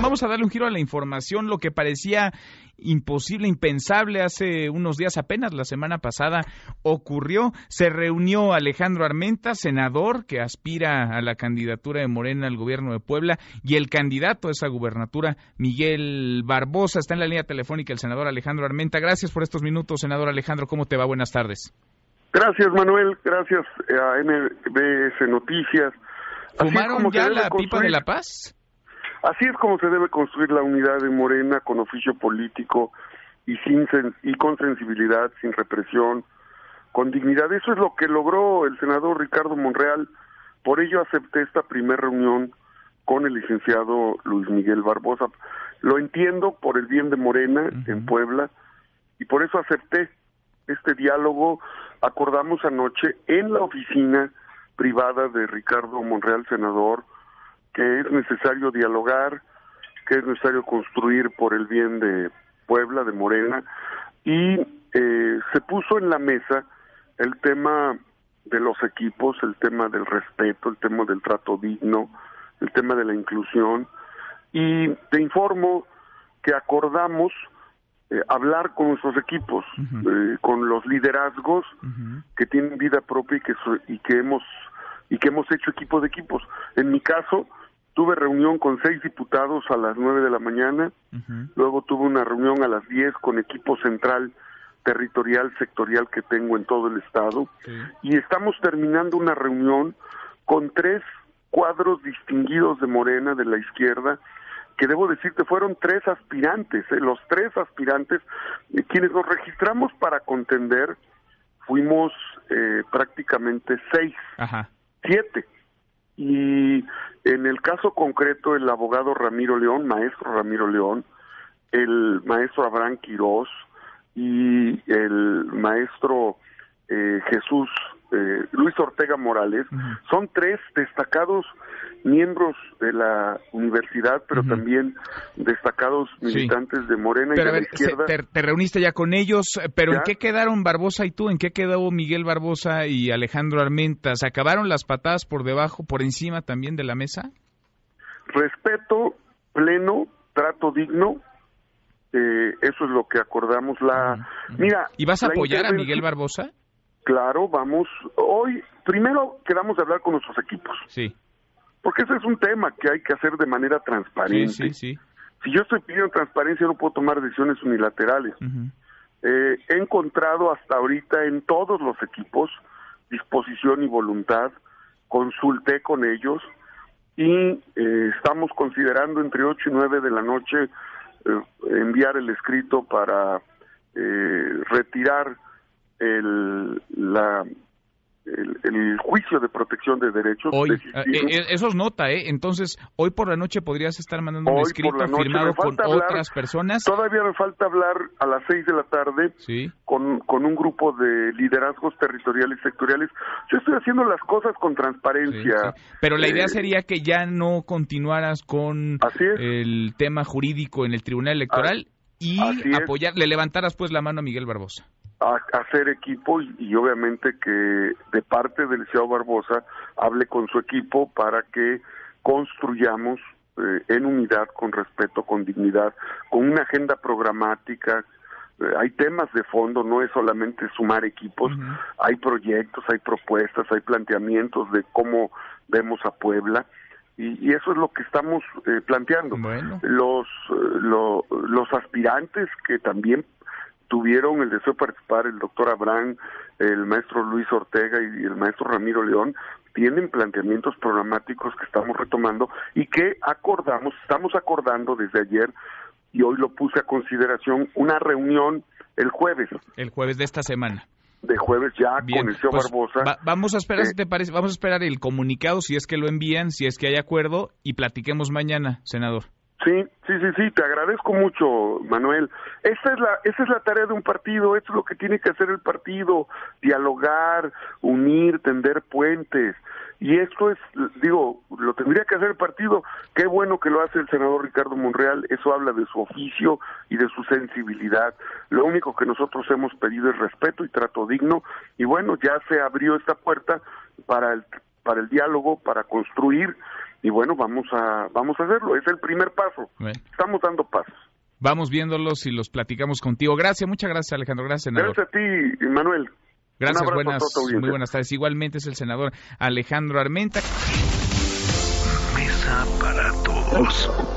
Vamos a darle un giro a la información, lo que parecía imposible, impensable hace unos días apenas, la semana pasada ocurrió. Se reunió Alejandro Armenta, senador que aspira a la candidatura de Morena al gobierno de Puebla, y el candidato a esa gubernatura, Miguel Barbosa. Está en la línea telefónica el senador Alejandro Armenta. Gracias por estos minutos, senador Alejandro. ¿Cómo te va? Buenas tardes. Gracias, Manuel. Gracias a MBS Noticias. ¿Fumaron ya la pipa de la paz? Así es como se debe construir la unidad de Morena con oficio político y sin y con sensibilidad, sin represión, con dignidad. Eso es lo que logró el senador Ricardo Monreal. Por ello acepté esta primera reunión con el licenciado Luis Miguel Barbosa. Lo entiendo por el bien de Morena en Puebla y por eso acepté este diálogo. Acordamos anoche en la oficina privada de Ricardo Monreal, senador, que es necesario dialogar, que es necesario construir por el bien de Puebla, de Morena, y eh, se puso en la mesa el tema de los equipos, el tema del respeto, el tema del trato digno, el tema de la inclusión, y te informo que acordamos eh, hablar con nuestros equipos, eh, con los liderazgos que tienen vida propia y que, y que hemos y que hemos hecho equipo de equipos. En mi caso, Tuve reunión con seis diputados a las nueve de la mañana, luego tuve una reunión a las diez con equipo central territorial, sectorial que tengo en todo el estado, y estamos terminando una reunión con tres cuadros distinguidos de Morena, de la izquierda, que debo decirte fueron tres aspirantes, ¿eh? los tres aspirantes, eh, quienes nos registramos para contender, fuimos eh, prácticamente seis, siete y en el caso concreto, el abogado Ramiro León, maestro Ramiro León, el maestro Abraham Quirós y el maestro eh, Jesús eh, Luis Ortega Morales, son tres destacados miembros de la universidad, pero también destacados militantes de Morena y de la izquierda. te, reuniste ya con ellos, pero ¿en qué quedaron Barbosa y tú? ¿En qué quedó Miguel Barbosa y Alejandro Armenta? ¿Se acabaron las patadas por debajo, por encima también de la mesa? Respeto pleno, trato digno, eh, eso es lo que acordamos. La, mira, ¿y vas a apoyar a Miguel Barbosa? Claro, vamos. Hoy, primero quedamos de hablar con nuestros equipos. Sí. Porque ese es un tema que hay que hacer de manera transparente. Sí, sí, Si yo estoy pidiendo transparencia, no puedo tomar decisiones unilaterales. Eh, he encontrado hasta ahorita en todos los equipos disposición y voluntad. Consulté con ellos y eh, estamos considerando entre 8 y 9 de la noche eh, enviar el escrito para retirar el, la, el, juicio de protección de derechos. Hoy, eh, eh, eso es nota, ¿eh? Entonces, hoy por la noche podrías estar mandando un escrito firmado con otras personas. Todavía me falta hablar a las seis de la tarde ¿Sí? con, con un grupo de liderazgos territoriales sectoriales. Yo estoy haciendo las cosas con transparencia. Pero la idea eh, sería que ya no continuaras con el tema jurídico en el Tribunal Electoral y apoyar, le levantaras pues la mano a Miguel Barbosa a, hacer equipo y, obviamente que de parte del CEO Barbosa hable con su equipo para que construyamos eh, en unidad, con respeto, con dignidad, con una agenda programática. Eh, hay temas de fondo, no es solamente sumar equipos, hay proyectos, hay propuestas, hay planteamientos de cómo vemos a Puebla. Y, eso es lo que estamos eh, planteando. Los, los aspirantes que también tuvieron el deseo de participar el doctor Abraham, el maestro Luis Ortega y el maestro Ramiro León, tienen planteamientos programáticos que estamos retomando y que acordamos, estamos acordando desde ayer y hoy lo puse a consideración una reunión el jueves. El jueves de esta semana. De jueves ya con el señor pues, Barbosa. vamos a esperar, si te parece, vamos a esperar el comunicado, si es que lo envían, si es que hay acuerdo, y platiquemos mañana, senador. Sí, sí, sí, sí, te agradezco mucho, Manuel. Esa es la, esa es la tarea de un partido, esto es lo que tiene que hacer el partido, dialogar, unir, tender puentes. Y esto es, digo, lo tendría que hacer el partido. Qué bueno que lo hace el senador Ricardo Monreal, eso habla de su oficio y de su sensibilidad. Lo único que nosotros hemos pedido es respeto y trato digno. Y bueno, ya se abrió esta puerta para el, para el diálogo, para construir y bueno, vamos a, vamos a hacerlo. Es el primer paso. Estamos dando pasos. Vamos viéndolos y los platicamos contigo. Gracias, muchas gracias Alejandro. Gracias, senador. Gracias a ti, Manuel. Gracias, buenas, muy buenas tardes. Igualmente es el senador Alejandro Armenta. Mesa para todos.